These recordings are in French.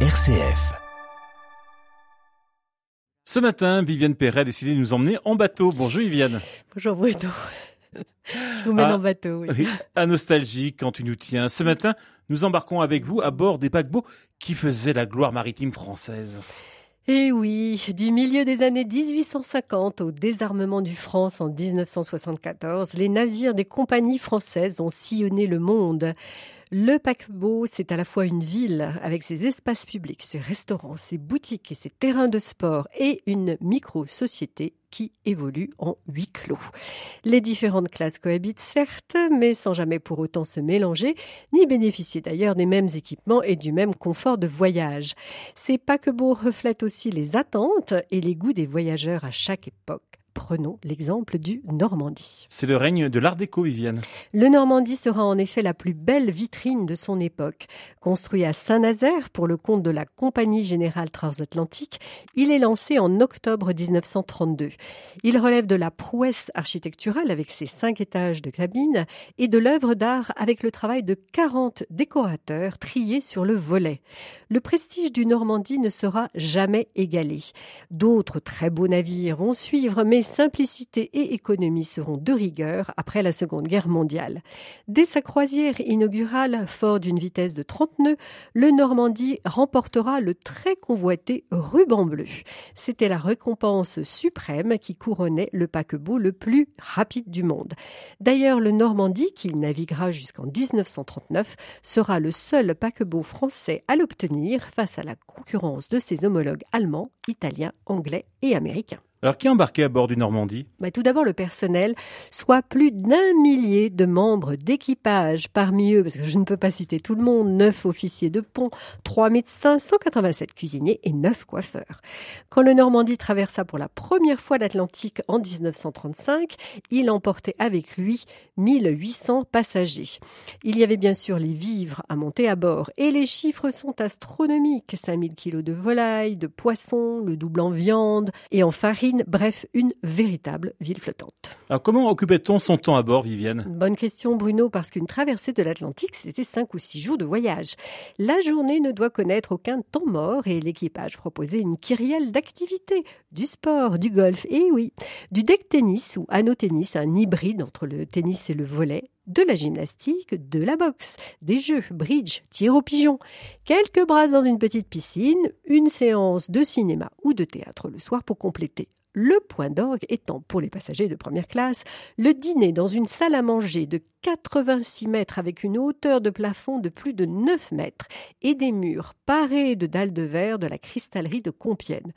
RCF. Ce matin, Viviane Perret a décidé de nous emmener en bateau. Bonjour Viviane. Bonjour Bruno. Je vous mène Ah, en bateau, oui. Oui, à nostalgie quand tu nous tiens. Ce matin, nous embarquons avec vous à bord des paquebots qui faisaient la gloire maritime française. Et Eh oui, du milieu des années 1850 au désarmement du France en 1974, les navires des compagnies françaises ont sillonné le monde. Le paquebot, c'est à la fois une ville avec ses espaces publics, ses restaurants, ses boutiques et ses terrains de sport et une micro-société qui évolue en huis clos. Les différentes classes cohabitent certes, mais sans jamais pour autant se mélanger, ni bénéficier d'ailleurs des mêmes équipements et du même confort de voyage. Ces paquebots reflètent aussi les attentes et les goûts des voyageurs à chaque époque. Prenons l'exemple du Normandie. C'est le règne de l'art déco, Viviane. Le Normandie sera en effet la plus belle vitrine de son époque. Construit à Saint-Nazaire pour le compte de la Compagnie Générale Transatlantique, il est lancé en octobre 1932. Il relève de la prouesse architecturale avec ses cinq étages de cabine et de l'œuvre d'art avec le travail de 40 décorateurs triés sur le volet. Le prestige du Normandie ne sera jamais égalé. D'autres très beaux navires vont suivre, mais simplicité et économie seront de rigueur après la Seconde Guerre mondiale. Dès sa croisière inaugurale, fort d'une vitesse de 30 nœuds, le Normandie remportera le très convoité ruban bleu. C'était la récompense suprême qui couronnait le paquebot le plus rapide du monde. D'ailleurs, le Normandie, qui naviguera jusqu'en 1939, sera le seul paquebot français à l'obtenir face à la concurrence de ses homologues allemands, italiens, anglais et américains. Alors, qui embarquait à bord du Normandie Bah, tout d'abord le personnel, soit plus d'un millier de membres d'équipage. Parmi eux, parce que je ne peux pas citer tout le monde, neuf officiers de pont, trois médecins, 187 cuisiniers et neuf coiffeurs. Quand le Normandie traversa pour la première fois l'Atlantique en 1935, il emportait avec lui 1800 passagers. Il y avait bien sûr les vivres à monter à bord et les chiffres sont astronomiques. 5000 kilos de volailles, de poissons, le double en viande et en farine bref, une véritable ville flottante. Alors, comment occupait-on son temps à bord, Viviane? Bonne question, Bruno, parce qu'une traversée de l'Atlantique, c'était cinq ou six jours de voyage. La journée ne doit connaître aucun temps mort et l'équipage proposait une kyrielle d'activités, du sport, du golf, et oui, du deck tennis ou anneau tennis, un hybride entre le tennis et le volet, de la gymnastique, de la boxe, des jeux, bridge, tir au pigeon, quelques brasses dans une petite piscine, une séance de cinéma ou de théâtre le soir pour compléter. Le point d'orgue étant pour les passagers de première classe le dîner dans une salle à manger de 86 mètres avec une hauteur de plafond de plus de 9 mètres et des murs parés de dalles de verre de la cristallerie de Compiègne.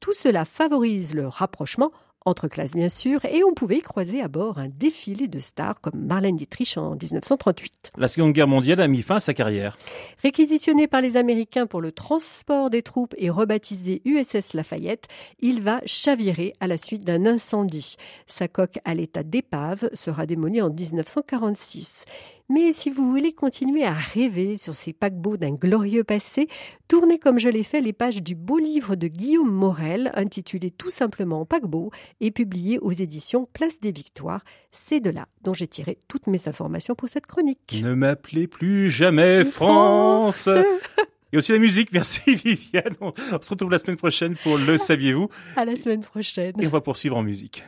Tout cela favorise le rapprochement entre classes bien sûr, et on pouvait y croiser à bord un défilé de stars comme Marlène Dietrich en 1938. La Seconde Guerre mondiale a mis fin à sa carrière. Réquisitionné par les Américains pour le transport des troupes et rebaptisé USS Lafayette, il va chavirer à la suite d'un incendie. Sa coque à l'état d'épave sera démolie en 1946. Mais si vous voulez continuer à rêver sur ces paquebots d'un glorieux passé, tournez comme je l'ai fait les pages du beau livre de Guillaume Morel intitulé tout simplement Paquebot et publié aux éditions Place des Victoires. C'est de là dont j'ai tiré toutes mes informations pour cette chronique. Ne m'appelez plus jamais France. Et aussi la musique, merci Viviane. On se retrouve la semaine prochaine pour Le Saviez-vous À la semaine prochaine. Et on va poursuivre en musique.